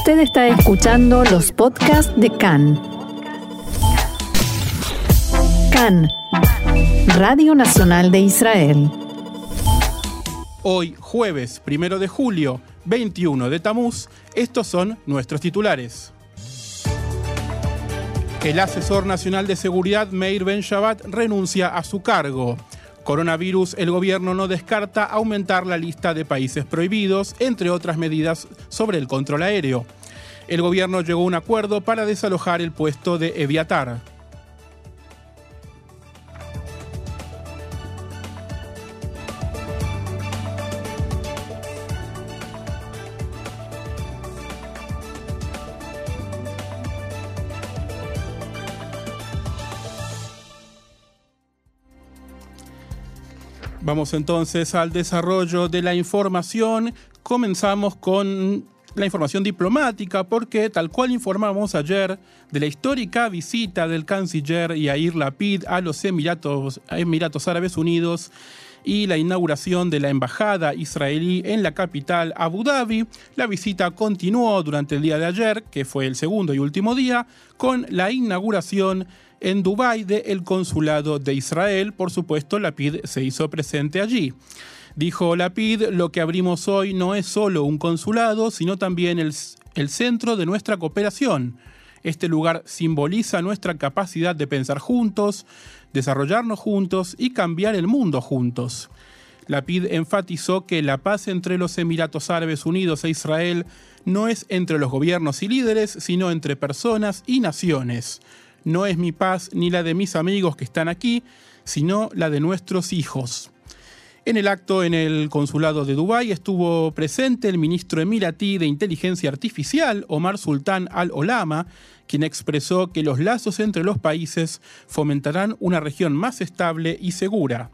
Usted está escuchando los podcasts de CAN. CAN, Radio Nacional de Israel. Hoy, jueves, primero de julio, 21 de Tamuz, estos son nuestros titulares. El asesor nacional de seguridad Meir Ben Shabbat renuncia a su cargo. Coronavirus, el gobierno no descarta aumentar la lista de países prohibidos, entre otras medidas sobre el control aéreo. El gobierno llegó a un acuerdo para desalojar el puesto de Eviatar. Vamos entonces al desarrollo de la información. Comenzamos con la información diplomática porque tal cual informamos ayer de la histórica visita del canciller Yair Lapid a los Emiratos, Emiratos Árabes Unidos y la inauguración de la embajada israelí en la capital Abu Dhabi. La visita continuó durante el día de ayer, que fue el segundo y último día, con la inauguración en Dubái del consulado de Israel. Por supuesto, Lapid se hizo presente allí. Dijo Lapid, lo que abrimos hoy no es solo un consulado, sino también el, el centro de nuestra cooperación. Este lugar simboliza nuestra capacidad de pensar juntos, desarrollarnos juntos y cambiar el mundo juntos. Lapid enfatizó que la paz entre los Emiratos Árabes Unidos e Israel no es entre los gobiernos y líderes, sino entre personas y naciones no es mi paz ni la de mis amigos que están aquí, sino la de nuestros hijos. En el acto en el consulado de Dubái estuvo presente el ministro emiratí de Inteligencia Artificial, Omar Sultán al-Olama, quien expresó que los lazos entre los países fomentarán una región más estable y segura.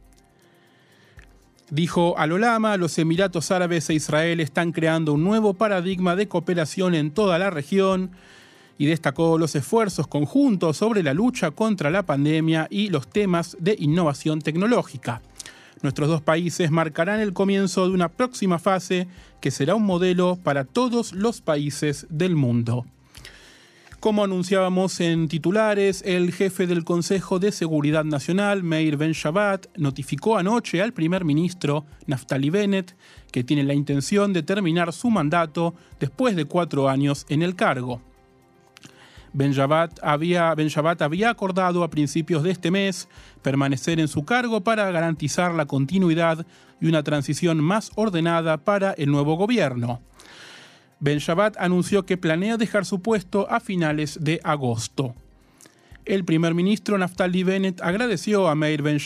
Dijo al-Olama, los Emiratos Árabes e Israel están creando un nuevo paradigma de cooperación en toda la región, y destacó los esfuerzos conjuntos sobre la lucha contra la pandemia y los temas de innovación tecnológica. Nuestros dos países marcarán el comienzo de una próxima fase que será un modelo para todos los países del mundo. Como anunciábamos en titulares, el jefe del Consejo de Seguridad Nacional, Meir Ben Shabbat, notificó anoche al primer ministro Naftali Bennett que tiene la intención de terminar su mandato después de cuatro años en el cargo. Ben había, había acordado a principios de este mes permanecer en su cargo para garantizar la continuidad y una transición más ordenada para el nuevo gobierno. Ben anunció que planea dejar su puesto a finales de agosto. El primer ministro Naftali Bennett agradeció a Meir Ben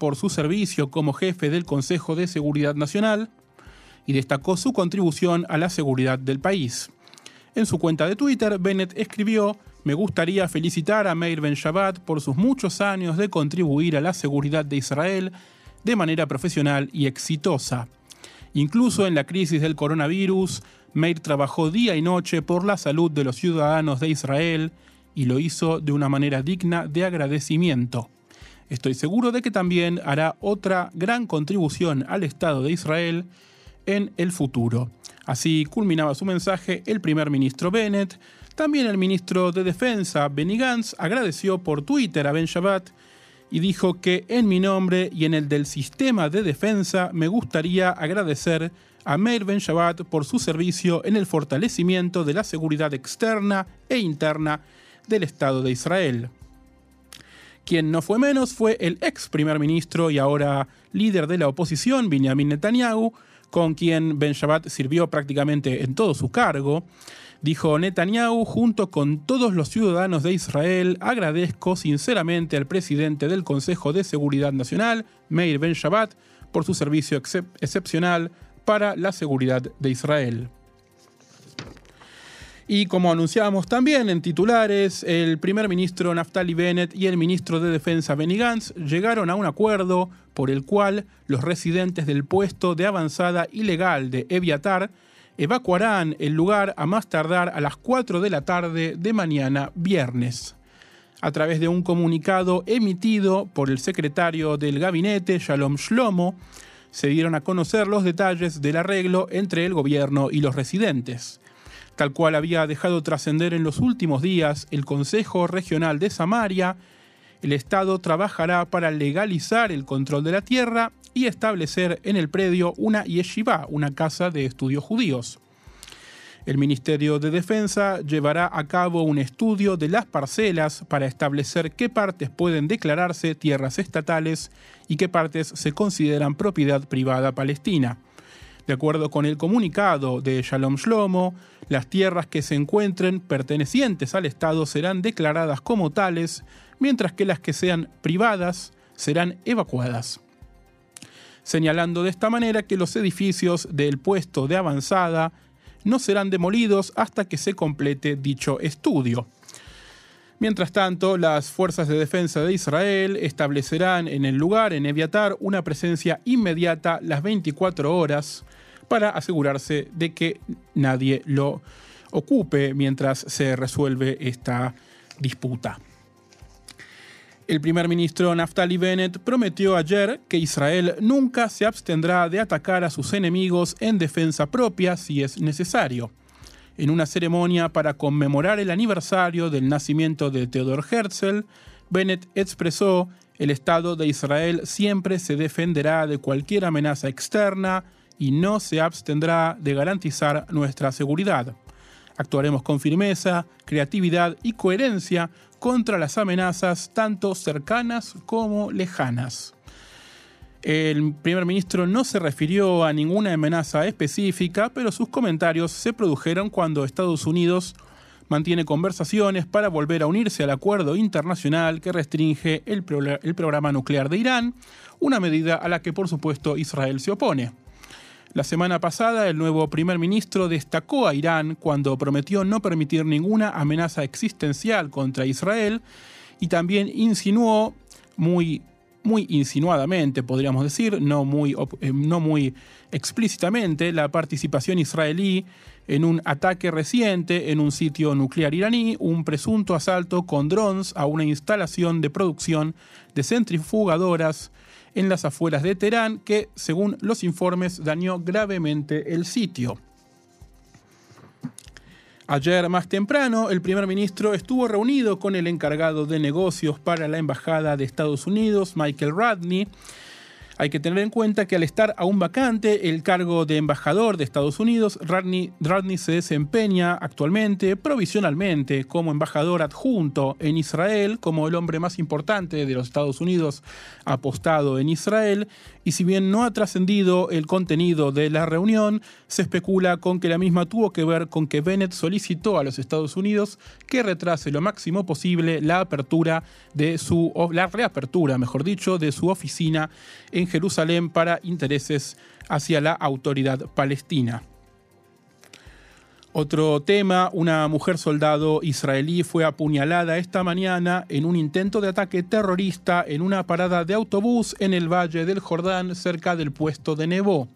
por su servicio como jefe del Consejo de Seguridad Nacional y destacó su contribución a la seguridad del país. En su cuenta de Twitter, Bennett escribió me gustaría felicitar a Meir Ben Shabbat por sus muchos años de contribuir a la seguridad de Israel de manera profesional y exitosa. Incluso en la crisis del coronavirus, Meir trabajó día y noche por la salud de los ciudadanos de Israel y lo hizo de una manera digna de agradecimiento. Estoy seguro de que también hará otra gran contribución al Estado de Israel en el futuro. Así culminaba su mensaje el primer ministro Bennett, también el ministro de Defensa, Benny Gantz, agradeció por Twitter a Ben Shabbat y dijo que en mi nombre y en el del sistema de defensa me gustaría agradecer a Meir Ben Shabbat por su servicio en el fortalecimiento de la seguridad externa e interna del Estado de Israel. Quien no fue menos fue el ex primer ministro y ahora líder de la oposición, Benjamin Netanyahu, con quien Ben Shabbat sirvió prácticamente en todo su cargo. Dijo Netanyahu, junto con todos los ciudadanos de Israel, agradezco sinceramente al presidente del Consejo de Seguridad Nacional, Meir Ben Shabbat, por su servicio excepcional para la seguridad de Israel. Y como anunciábamos también en titulares, el primer ministro Naftali Bennett y el ministro de Defensa Benny Gantz llegaron a un acuerdo por el cual los residentes del puesto de avanzada ilegal de Eviatar evacuarán el lugar a más tardar a las 4 de la tarde de mañana viernes. A través de un comunicado emitido por el secretario del gabinete, Shalom Shlomo, se dieron a conocer los detalles del arreglo entre el gobierno y los residentes. Tal cual había dejado trascender en los últimos días el Consejo Regional de Samaria, el Estado trabajará para legalizar el control de la tierra y establecer en el predio una yeshiva, una casa de estudios judíos. El Ministerio de Defensa llevará a cabo un estudio de las parcelas para establecer qué partes pueden declararse tierras estatales y qué partes se consideran propiedad privada palestina. De acuerdo con el comunicado de Shalom Shlomo, las tierras que se encuentren pertenecientes al Estado serán declaradas como tales, mientras que las que sean privadas serán evacuadas. Señalando de esta manera que los edificios del puesto de avanzada no serán demolidos hasta que se complete dicho estudio. Mientras tanto, las fuerzas de defensa de Israel establecerán en el lugar, en Eviatar, una presencia inmediata las 24 horas para asegurarse de que nadie lo ocupe mientras se resuelve esta disputa. El primer ministro Naftali Bennett prometió ayer que Israel nunca se abstendrá de atacar a sus enemigos en defensa propia si es necesario. En una ceremonia para conmemorar el aniversario del nacimiento de Theodor Herzl, Bennett expresó, el Estado de Israel siempre se defenderá de cualquier amenaza externa y no se abstendrá de garantizar nuestra seguridad. Actuaremos con firmeza, creatividad y coherencia contra las amenazas tanto cercanas como lejanas. El primer ministro no se refirió a ninguna amenaza específica, pero sus comentarios se produjeron cuando Estados Unidos mantiene conversaciones para volver a unirse al acuerdo internacional que restringe el, programa nuclear de Irán, una medida a la que por supuesto Israel se opone. La semana pasada, el nuevo primer ministro destacó a Irán cuando prometió no permitir ninguna amenaza existencial contra Israel y también insinuó muy muy insinuadamente, podríamos decir, no muy, eh, no muy explícitamente, la participación israelí en un ataque reciente en un sitio nuclear iraní, un presunto asalto con drones a una instalación de producción de centrifugadoras en las afueras de Teherán que, según los informes, dañó gravemente el sitio. Ayer más temprano, el primer ministro estuvo reunido con el encargado de negocios para la Embajada de Estados Unidos, Michael Radney, hay que tener en cuenta que al estar aún vacante el cargo de embajador de Estados Unidos, Radney, se desempeña actualmente provisionalmente como embajador adjunto en Israel, como el hombre más importante de los Estados Unidos apostado en Israel, y si bien no ha trascendido el contenido de la reunión, se especula con que la misma tuvo que ver con que Bennett solicitó a los Estados Unidos que retrase lo máximo posible la apertura de su, la reapertura, mejor dicho, de su oficina en Jerusalén para intereses hacia la autoridad palestina. Otro tema, una mujer soldado israelí fue apuñalada esta mañana en un intento de ataque terrorista en una parada de autobús en el Valle del Jordán cerca del puesto de Nebo.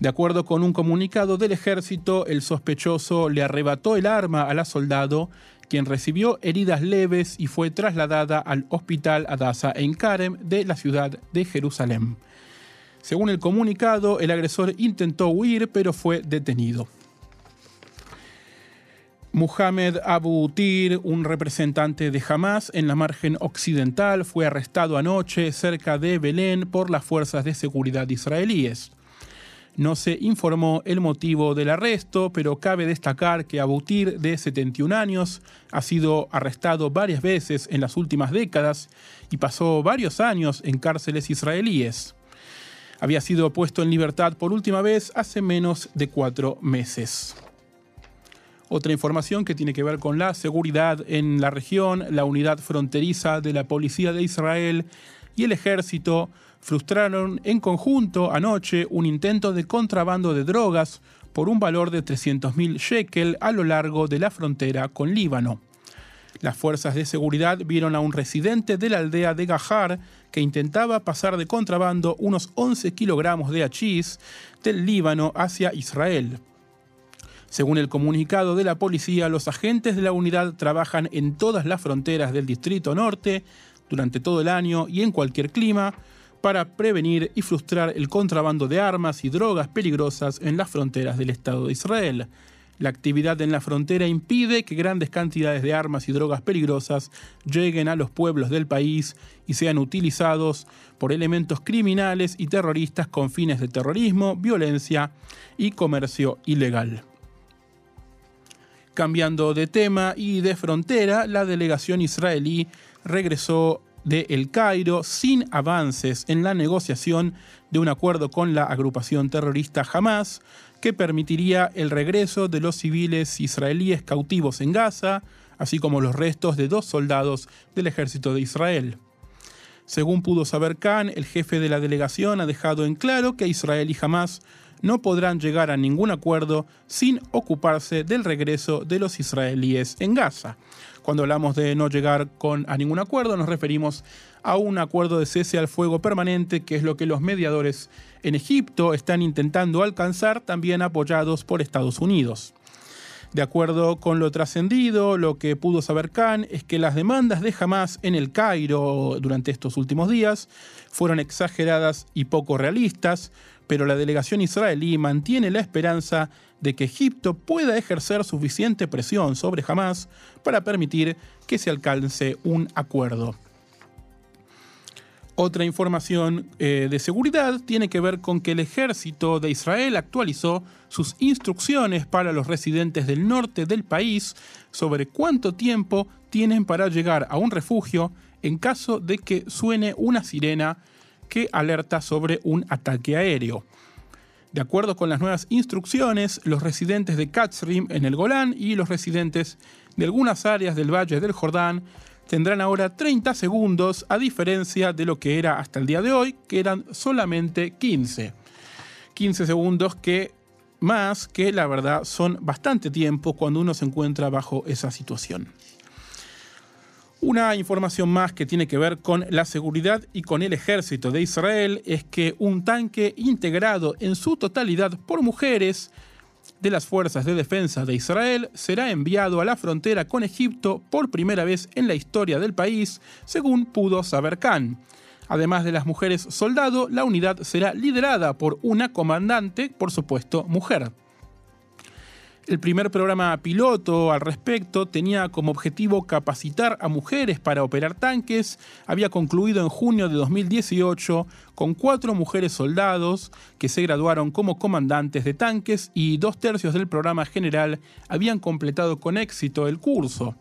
De acuerdo con un comunicado del ejército, el sospechoso le arrebató el arma a la soldado, quien recibió heridas leves y fue trasladada al hospital Adasa en Karem de la ciudad de Jerusalén. Según el comunicado, el agresor intentó huir pero fue detenido. Muhammad Abu Tir, un representante de Hamas en la margen occidental, fue arrestado anoche cerca de Belén por las fuerzas de seguridad israelíes. No se informó el motivo del arresto, pero cabe destacar que Abu Tir, de 71 años, ha sido arrestado varias veces en las últimas décadas y pasó varios años en cárceles israelíes. Había sido puesto en libertad por última vez hace menos de cuatro meses. Otra información que tiene que ver con la seguridad en la región, la unidad fronteriza de la Policía de Israel y el ejército frustraron en conjunto anoche un intento de contrabando de drogas por un valor de 300.000 shekel a lo largo de la frontera con Líbano. Las fuerzas de seguridad vieron a un residente de la aldea de Gajar que intentaba pasar de contrabando unos 11 kilogramos de hachís del Líbano hacia Israel. Según el comunicado de la policía, los agentes de la unidad trabajan en todas las fronteras del Distrito Norte durante todo el año y en cualquier clima para prevenir y frustrar el contrabando de armas y drogas peligrosas en las fronteras del Estado de Israel. La actividad en la frontera impide que grandes cantidades de armas y drogas peligrosas lleguen a los pueblos del país y sean utilizados por elementos criminales y terroristas con fines de terrorismo, violencia y comercio ilegal. Cambiando de tema y de frontera, la delegación israelí regresó de El Cairo sin avances en la negociación de un acuerdo con la agrupación terrorista Hamas que permitiría el regreso de los civiles israelíes cautivos en Gaza, así como los restos de dos soldados del ejército de Israel. Según pudo saber Khan, el jefe de la delegación ha dejado en claro que Israel y Hamas no podrán llegar a ningún acuerdo sin ocuparse del regreso de los israelíes en Gaza. Cuando hablamos de no llegar con, a ningún acuerdo, nos referimos a un acuerdo de cese al fuego permanente, que es lo que los mediadores en Egipto están intentando alcanzar, también apoyados por Estados Unidos. De acuerdo con lo trascendido, lo que pudo saber Khan es que las demandas de Hamas en el Cairo durante estos últimos días fueron exageradas y poco realistas, pero la delegación israelí mantiene la esperanza de que Egipto pueda ejercer suficiente presión sobre Hamas para permitir que se alcance un acuerdo. Otra información eh, de seguridad tiene que ver con que el ejército de Israel actualizó sus instrucciones para los residentes del norte del país sobre cuánto tiempo tienen para llegar a un refugio en caso de que suene una sirena que alerta sobre un ataque aéreo. De acuerdo con las nuevas instrucciones, los residentes de Katzrim en el Golán y los residentes de algunas áreas del Valle del Jordán tendrán ahora 30 segundos a diferencia de lo que era hasta el día de hoy, que eran solamente 15. 15 segundos que más que la verdad son bastante tiempo cuando uno se encuentra bajo esa situación. Una información más que tiene que ver con la seguridad y con el ejército de Israel es que un tanque integrado en su totalidad por mujeres de las Fuerzas de Defensa de Israel será enviado a la frontera con Egipto por primera vez en la historia del país, según pudo saber Khan. Además de las mujeres soldado, la unidad será liderada por una comandante, por supuesto, mujer. El primer programa piloto al respecto tenía como objetivo capacitar a mujeres para operar tanques. Había concluido en junio de 2018 con cuatro mujeres soldados que se graduaron como comandantes de tanques y dos tercios del programa general habían completado con éxito el curso.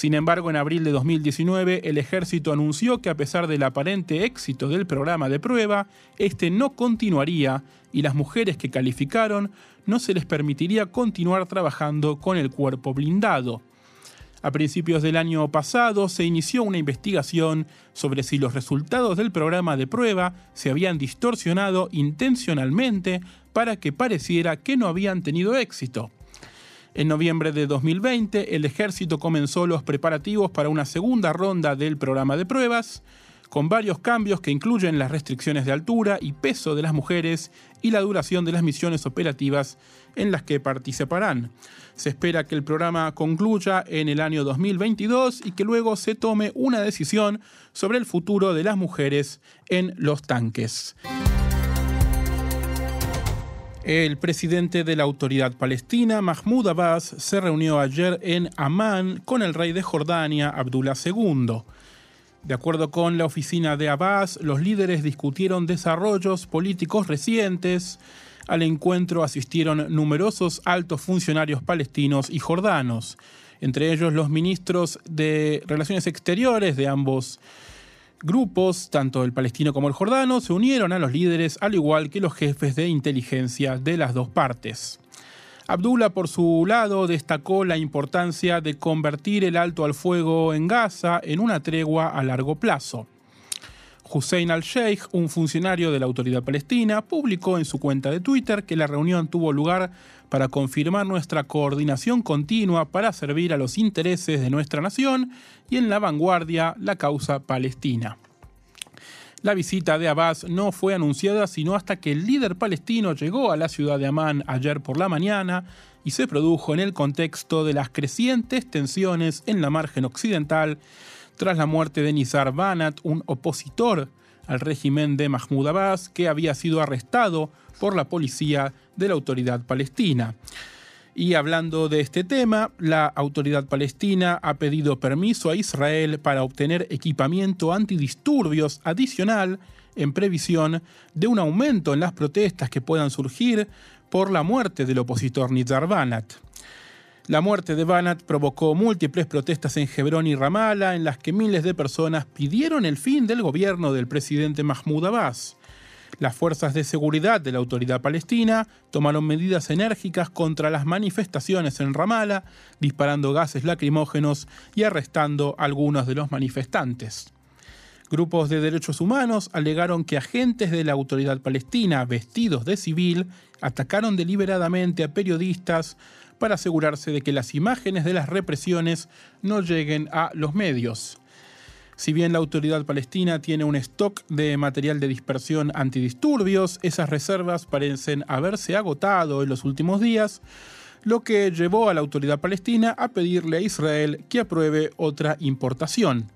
Sin embargo, en abril de 2019, el ejército anunció que a pesar del aparente éxito del programa de prueba, este no continuaría y las mujeres que calificaron no se les permitiría continuar trabajando con el cuerpo blindado. A principios del año pasado se inició una investigación sobre si los resultados del programa de prueba se habían distorsionado intencionalmente para que pareciera que no habían tenido éxito. En noviembre de 2020, el ejército comenzó los preparativos para una segunda ronda del programa de pruebas, con varios cambios que incluyen las restricciones de altura y peso de las mujeres y la duración de las misiones operativas en las que participarán. Se espera que el programa concluya en el año 2022 y que luego se tome una decisión sobre el futuro de las mujeres en los tanques. El presidente de la autoridad palestina, Mahmoud Abbas, se reunió ayer en Amán con el rey de Jordania, Abdullah II. De acuerdo con la oficina de Abbas, los líderes discutieron desarrollos políticos recientes. Al encuentro asistieron numerosos altos funcionarios palestinos y jordanos, entre ellos los ministros de Relaciones Exteriores de ambos grupos, tanto el palestino como el jordano, se unieron a los líderes, al igual que los jefes de inteligencia de las dos partes. Abdullah, por su lado, destacó la importancia de convertir el alto al fuego en Gaza en una tregua a largo plazo. Hussein al-Sheikh, un funcionario de la autoridad palestina, publicó en su cuenta de Twitter que la reunión tuvo lugar para confirmar nuestra coordinación continua para servir a los intereses de nuestra nación y en la vanguardia la causa palestina. La visita de Abbas no fue anunciada sino hasta que el líder palestino llegó a la ciudad de Amán ayer por la mañana y se produjo en el contexto de las crecientes tensiones en la margen occidental tras la muerte de Nizar Banat, un opositor al régimen de Mahmoud Abbas que había sido arrestado por la policía de la autoridad palestina. Y hablando de este tema, la autoridad palestina ha pedido permiso a Israel para obtener equipamiento antidisturbios adicional en previsión de un aumento en las protestas que puedan surgir por la muerte del opositor Nizar Banat. La muerte de Banat provocó múltiples protestas en Hebrón y Ramallah en las que miles de personas pidieron el fin del gobierno del presidente Mahmoud Abbas. Las fuerzas de seguridad de la autoridad palestina tomaron medidas enérgicas contra las manifestaciones en Ramallah, disparando gases lacrimógenos y arrestando a algunos de los manifestantes. Grupos de derechos humanos alegaron que agentes de la autoridad palestina vestidos de civil atacaron deliberadamente a periodistas para asegurarse de que las imágenes de las represiones no lleguen a los medios. Si bien la autoridad palestina tiene un stock de material de dispersión antidisturbios, esas reservas parecen haberse agotado en los últimos días, lo que llevó a la autoridad palestina a pedirle a Israel que apruebe otra importación.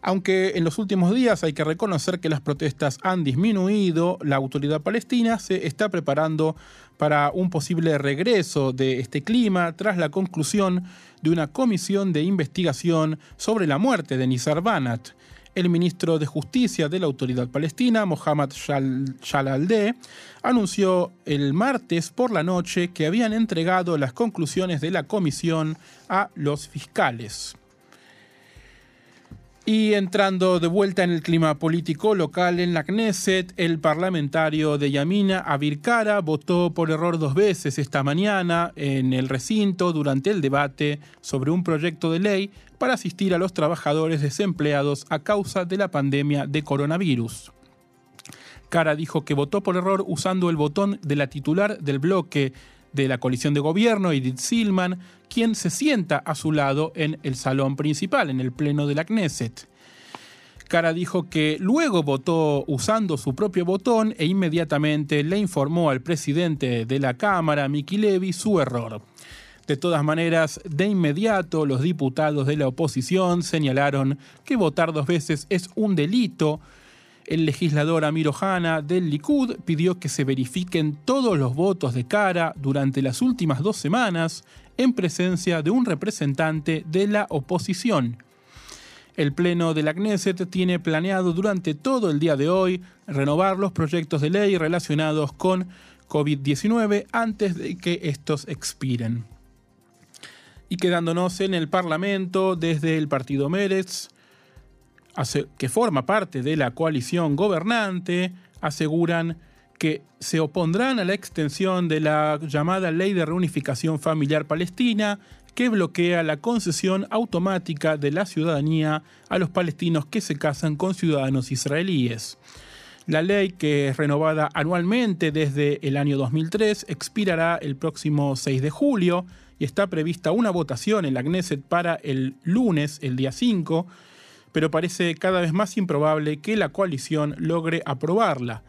Aunque en los últimos días hay que reconocer que las protestas han disminuido, la autoridad palestina se está preparando para un posible regreso de este clima tras la conclusión de una comisión de investigación sobre la muerte de Nizar Banat. El ministro de Justicia de la Autoridad Palestina, Mohammad Shalalde, anunció el martes por la noche que habían entregado las conclusiones de la comisión a los fiscales. Y entrando de vuelta en el clima político local en la Knesset, el parlamentario de Yamina, Abir Kara, votó por error dos veces esta mañana en el recinto durante el debate sobre un proyecto de ley para asistir a los trabajadores desempleados a causa de la pandemia de coronavirus. Cara dijo que votó por error usando el botón de la titular del bloque de la coalición de gobierno, Edith Silman, quien se sienta a su lado en el salón principal, en el pleno de la Knesset. Cara dijo que luego votó usando su propio botón e inmediatamente le informó al presidente de la Cámara, Miki Levy, su error. De todas maneras, de inmediato los diputados de la oposición señalaron que votar dos veces es un delito el legislador Amir Ohana del Likud pidió que se verifiquen todos los votos de cara durante las últimas dos semanas en presencia de un representante de la oposición. El Pleno de la Knesset tiene planeado durante todo el día de hoy renovar los proyectos de ley relacionados con COVID-19 antes de que estos expiren. Y quedándonos en el Parlamento, desde el partido Meretz, que forma parte de la coalición gobernante, aseguran que se opondrán a la extensión de la llamada Ley de Reunificación Familiar Palestina, que bloquea la concesión automática de la ciudadanía a los palestinos que se casan con ciudadanos israelíes. La ley, que es renovada anualmente desde el año 2003, expirará el próximo 6 de julio y está prevista una votación en la Knesset para el lunes, el día 5, pero parece cada vez más improbable que la coalición logre aprobarla.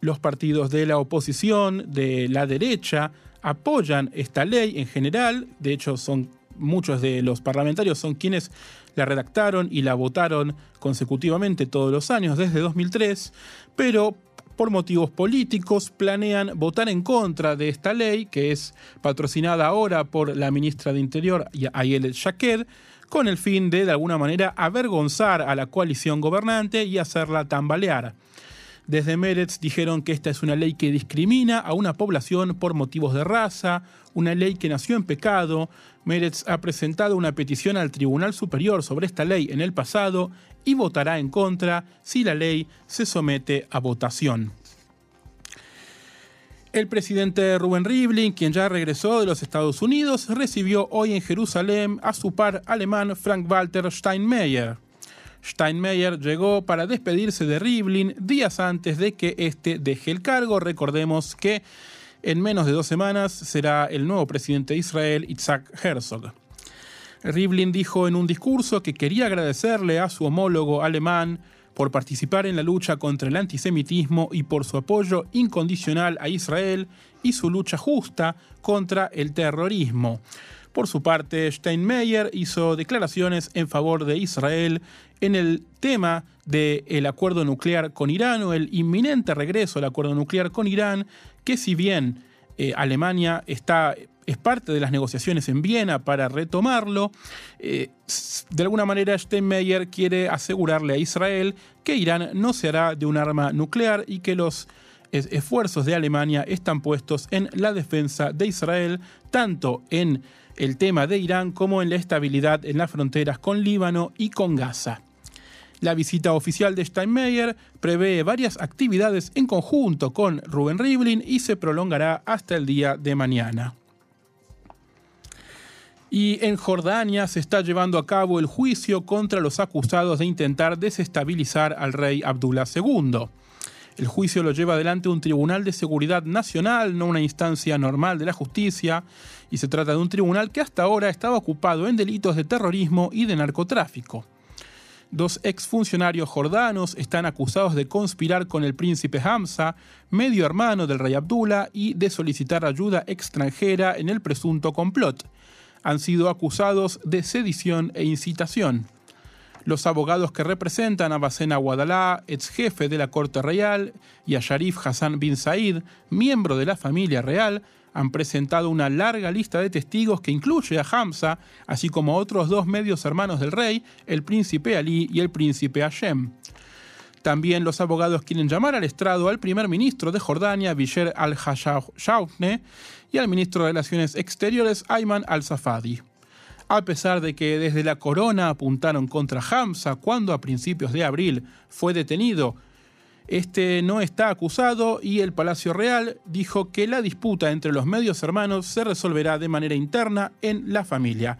Los partidos de la oposición, de la derecha, apoyan esta ley en general, de hecho son muchos de los parlamentarios son quienes la redactaron y la votaron consecutivamente todos los años desde 2003, pero por motivos políticos planean votar en contra de esta ley que es patrocinada ahora por la ministra de Interior Ayelet Shaked con el fin de, de alguna manera, avergonzar a la coalición gobernante y hacerla tambalear. Desde Meretz dijeron que esta es una ley que discrimina a una población por motivos de raza, una ley que nació en pecado. Meretz ha presentado una petición al Tribunal Superior sobre esta ley en el pasado y votará en contra si la ley se somete a votación. El presidente Rubén Rivlin, quien ya regresó de los Estados Unidos, recibió hoy en Jerusalén a su par alemán Frank-Walter Steinmeier. Steinmeier llegó para despedirse de Rivlin días antes de que éste deje el cargo. Recordemos que en menos de dos semanas será el nuevo presidente de Israel, Isaac Herzog. Rivlin dijo en un discurso que quería agradecerle a su homólogo alemán por participar en la lucha contra el antisemitismo y por su apoyo incondicional a Israel y su lucha justa contra el terrorismo. Por su parte, Steinmeier hizo declaraciones en favor de Israel en el tema del acuerdo nuclear con Irán o el inminente regreso al acuerdo nuclear con Irán, que si bien Eh, Alemania está, es parte de las negociaciones en Viena para retomarlo. Eh, de alguna manera, Steinmeier quiere asegurarle a Israel que Irán no se hará de un arma nuclear y que los esfuerzos de Alemania están puestos en la defensa de Israel, tanto en el tema de Irán como en la estabilidad en las fronteras con Líbano y con Gaza. La visita oficial de Steinmeier prevé varias actividades en conjunto con Rubén Rivlin y se prolongará hasta el día de mañana. Y en Jordania se está llevando a cabo el juicio contra los acusados de intentar desestabilizar al rey Abdullah II. El juicio lo lleva adelante un tribunal de seguridad nacional, no una instancia normal de la justicia, y se trata de un tribunal que hasta ahora estaba ocupado en delitos de terrorismo y de narcotráfico. Dos exfuncionarios jordanos están acusados de conspirar con el príncipe Hamza, medio hermano del rey Abdullah, y de solicitar ayuda extranjera en el presunto complot. Han sido acusados de sedición e incitación. Los abogados que representan a Basena Guadalá, ex jefe de la Corte Real, y a Sharif Hassan bin Said, miembro de la familia real, han presentado una larga lista de testigos que incluye a Hamza, así como a otros dos medios hermanos del rey, el príncipe Ali y el príncipe Hashem. También los abogados quieren llamar al estrado al primer ministro de Jordania, Bisher al-Hashawne, y al ministro de Relaciones Exteriores, Ayman al-Safadi. A pesar de que desde la corona apuntaron contra Hamza cuando a principios de abril fue detenido este no está acusado y el Palacio Real dijo que la disputa entre los medios hermanos se resolverá de manera interna en la familia.